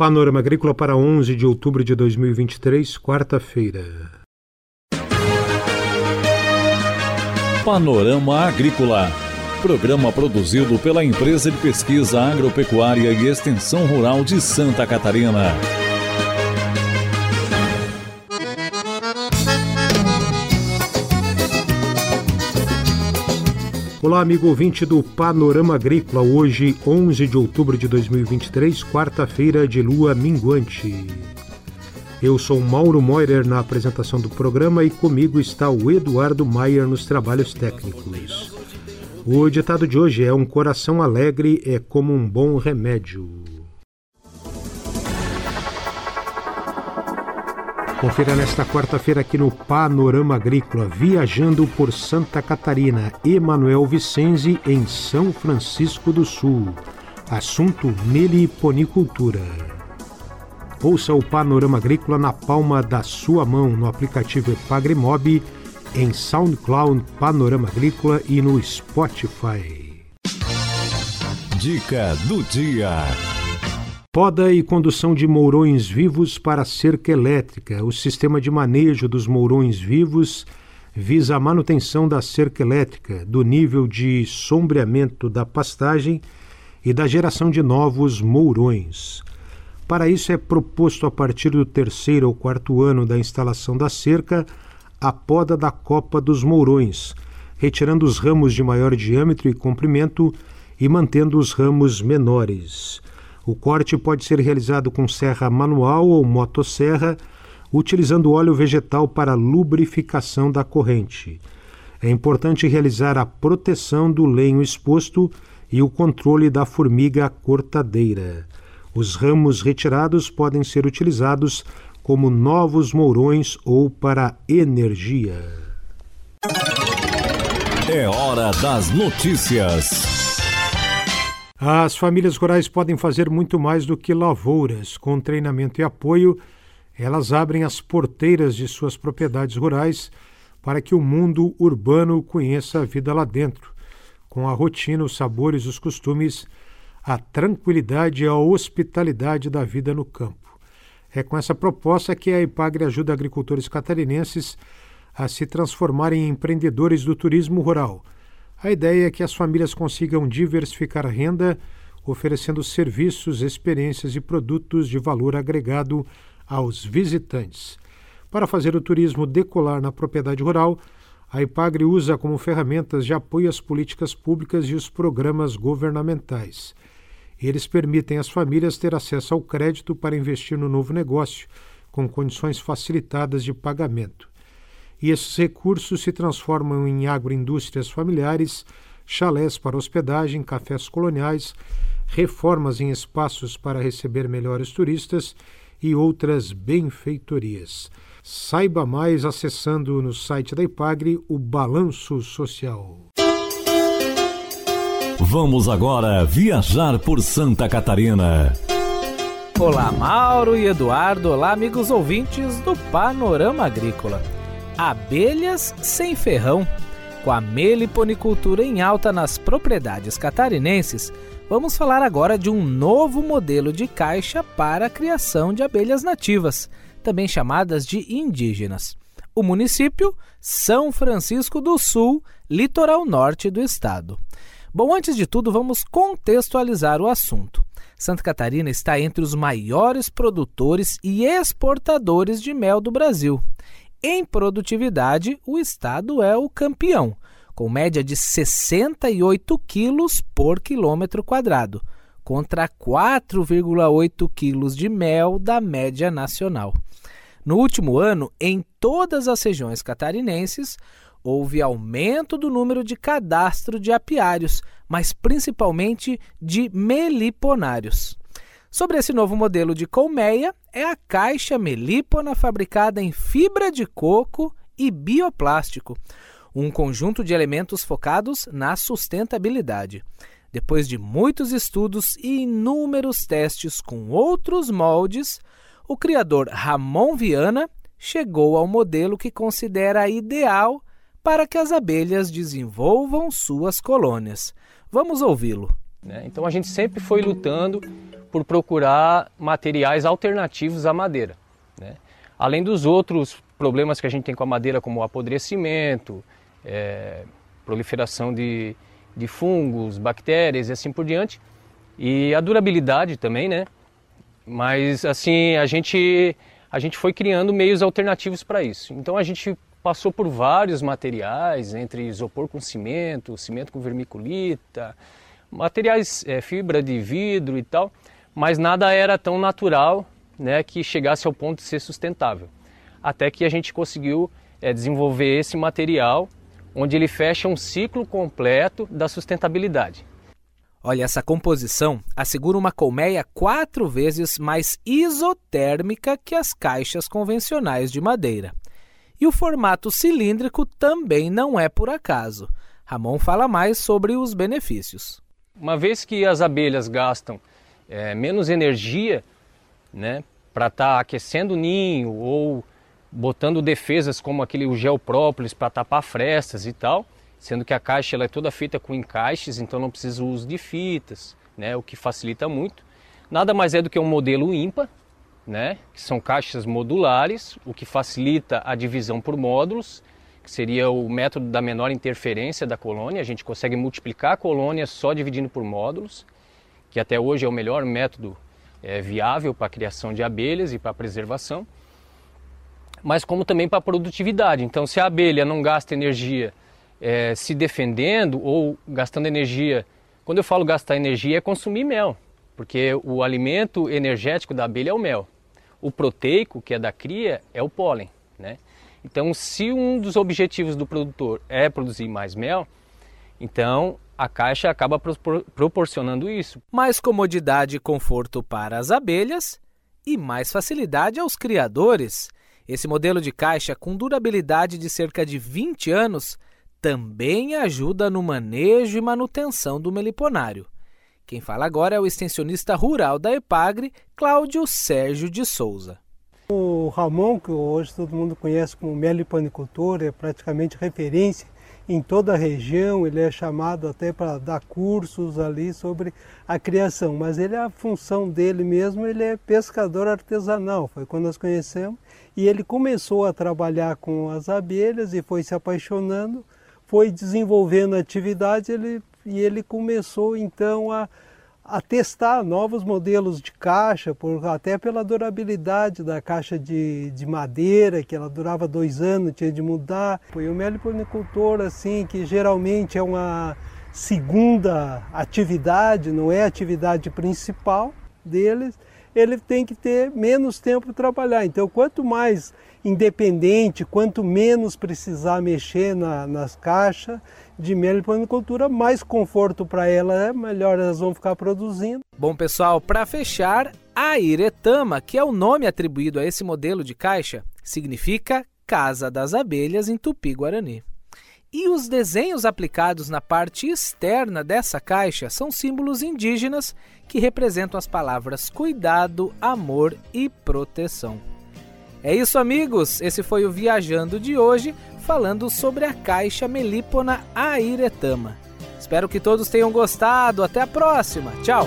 Panorama Agrícola para 11 de outubro de 2023, quarta-feira. Panorama Agrícola. Programa produzido pela Empresa de Pesquisa Agropecuária e Extensão Rural de Santa Catarina. Olá, amigo ouvinte do Panorama Agrícola. Hoje, 11 de outubro de 2023, quarta-feira de lua minguante. Eu sou Mauro Moirer na apresentação do programa e comigo está o Eduardo Maier nos trabalhos técnicos. O ditado de hoje é: Um coração alegre é como um bom remédio. Confira nesta quarta-feira aqui no Panorama Agrícola, viajando por Santa Catarina, Emanuel Vicenzi em São Francisco do Sul. Assunto meliponicultura. Ouça o Panorama Agrícola na palma da sua mão no aplicativo Epagrimob, em SoundCloud Panorama Agrícola e no Spotify. Dica do dia. Poda e condução de mourões vivos para cerca elétrica. O sistema de manejo dos mourões vivos visa a manutenção da cerca elétrica, do nível de sombreamento da pastagem e da geração de novos mourões. Para isso é proposto a partir do terceiro ou quarto ano da instalação da cerca a poda da copa dos mourões, retirando os ramos de maior diâmetro e comprimento e mantendo os ramos menores. O corte pode ser realizado com serra manual ou motosserra, utilizando óleo vegetal para lubrificação da corrente. É importante realizar a proteção do lenho exposto e o controle da formiga cortadeira. Os ramos retirados podem ser utilizados como novos mourões ou para energia. É hora das notícias. As famílias rurais podem fazer muito mais do que lavouras. Com treinamento e apoio, elas abrem as porteiras de suas propriedades rurais para que o mundo urbano conheça a vida lá dentro, com a rotina, os sabores, os costumes, a tranquilidade e a hospitalidade da vida no campo. É com essa proposta que a IPAGRE ajuda agricultores catarinenses a se transformarem em empreendedores do turismo rural a ideia é que as famílias consigam diversificar a renda, oferecendo serviços, experiências e produtos de valor agregado aos visitantes. Para fazer o turismo decolar na propriedade rural, a IPAGRE usa como ferramentas de apoio às políticas públicas e os programas governamentais. Eles permitem às famílias ter acesso ao crédito para investir no novo negócio, com condições facilitadas de pagamento e esses recursos se transformam em agroindústrias familiares, chalés para hospedagem, cafés coloniais, reformas em espaços para receber melhores turistas e outras benfeitorias. Saiba mais acessando no site da Ipagre o Balanço Social. Vamos agora viajar por Santa Catarina. Olá, Mauro e Eduardo. Olá, amigos ouvintes do Panorama Agrícola. Abelhas sem ferrão. Com a meliponicultura em alta nas propriedades catarinenses, vamos falar agora de um novo modelo de caixa para a criação de abelhas nativas, também chamadas de indígenas. O município São Francisco do Sul, litoral norte do estado. Bom, antes de tudo, vamos contextualizar o assunto. Santa Catarina está entre os maiores produtores e exportadores de mel do Brasil. Em produtividade, o estado é o campeão, com média de 68 quilos por quilômetro quadrado, contra 4,8 quilos de mel da média nacional. No último ano, em todas as regiões catarinenses, houve aumento do número de cadastro de apiários, mas principalmente de meliponários. Sobre esse novo modelo de colmeia, é a caixa melípona fabricada em fibra de coco e bioplástico, um conjunto de elementos focados na sustentabilidade. Depois de muitos estudos e inúmeros testes com outros moldes, o criador Ramon Viana chegou ao modelo que considera ideal para que as abelhas desenvolvam suas colônias. Vamos ouvi-lo. Né? Então a gente sempre foi lutando por procurar materiais alternativos à madeira. Né? Além dos outros problemas que a gente tem com a madeira, como apodrecimento, é, proliferação de, de fungos, bactérias e assim por diante, e a durabilidade também, né? Mas assim, a gente, a gente foi criando meios alternativos para isso. Então a gente passou por vários materiais, entre isopor com cimento, cimento com vermiculita, materiais, é, fibra de vidro e tal, mas nada era tão natural né, que chegasse ao ponto de ser sustentável. Até que a gente conseguiu é, desenvolver esse material onde ele fecha um ciclo completo da sustentabilidade. Olha, essa composição assegura uma colmeia quatro vezes mais isotérmica que as caixas convencionais de madeira. E o formato cilíndrico também não é por acaso. Ramon fala mais sobre os benefícios. Uma vez que as abelhas gastam é, menos energia né, para estar tá aquecendo o ninho ou botando defesas como aquele o gel própolis para tapar frestas e tal, sendo que a caixa ela é toda feita com encaixes, então não precisa o uso de fitas, né, o que facilita muito. Nada mais é do que um modelo ímpar, né, que são caixas modulares, o que facilita a divisão por módulos, que seria o método da menor interferência da colônia. A gente consegue multiplicar a colônia só dividindo por módulos, que até hoje é o melhor método é, viável para a criação de abelhas e para a preservação, mas como também para a produtividade. Então, se a abelha não gasta energia é, se defendendo ou gastando energia, quando eu falo gastar energia, é consumir mel, porque o alimento energético da abelha é o mel. O proteico, que é da cria, é o pólen. Né? Então, se um dos objetivos do produtor é produzir mais mel, então a caixa acaba proporcionando isso. Mais comodidade e conforto para as abelhas e mais facilidade aos criadores. Esse modelo de caixa, com durabilidade de cerca de 20 anos, também ajuda no manejo e manutenção do meliponário. Quem fala agora é o extensionista rural da Epagre, Cláudio Sérgio de Souza. O Ramon, que hoje todo mundo conhece como meliponicultor, é praticamente referência em toda a região, ele é chamado até para dar cursos ali sobre a criação, mas ele a função dele mesmo, ele é pescador artesanal, foi quando nós conhecemos, e ele começou a trabalhar com as abelhas e foi se apaixonando, foi desenvolvendo atividade, ele e ele começou então a, a testar novos modelos de caixa, por, até pela durabilidade da caixa de, de madeira, que ela durava dois anos, tinha de mudar. Foi o meliponicultor, assim, que geralmente é uma segunda atividade, não é a atividade principal deles, ele tem que ter menos tempo para trabalhar. Então, quanto mais independente, quanto menos precisar mexer na, nas caixas de mel panicultura, mais conforto para ela é, melhor elas vão ficar produzindo. Bom, pessoal, para fechar, a Iretama, que é o nome atribuído a esse modelo de caixa, significa Casa das Abelhas em Tupi-Guarani. E os desenhos aplicados na parte externa dessa caixa são símbolos indígenas que representam as palavras cuidado, amor e proteção. É isso, amigos. Esse foi o Viajando de hoje, falando sobre a caixa melípona airetama. Espero que todos tenham gostado. Até a próxima. Tchau.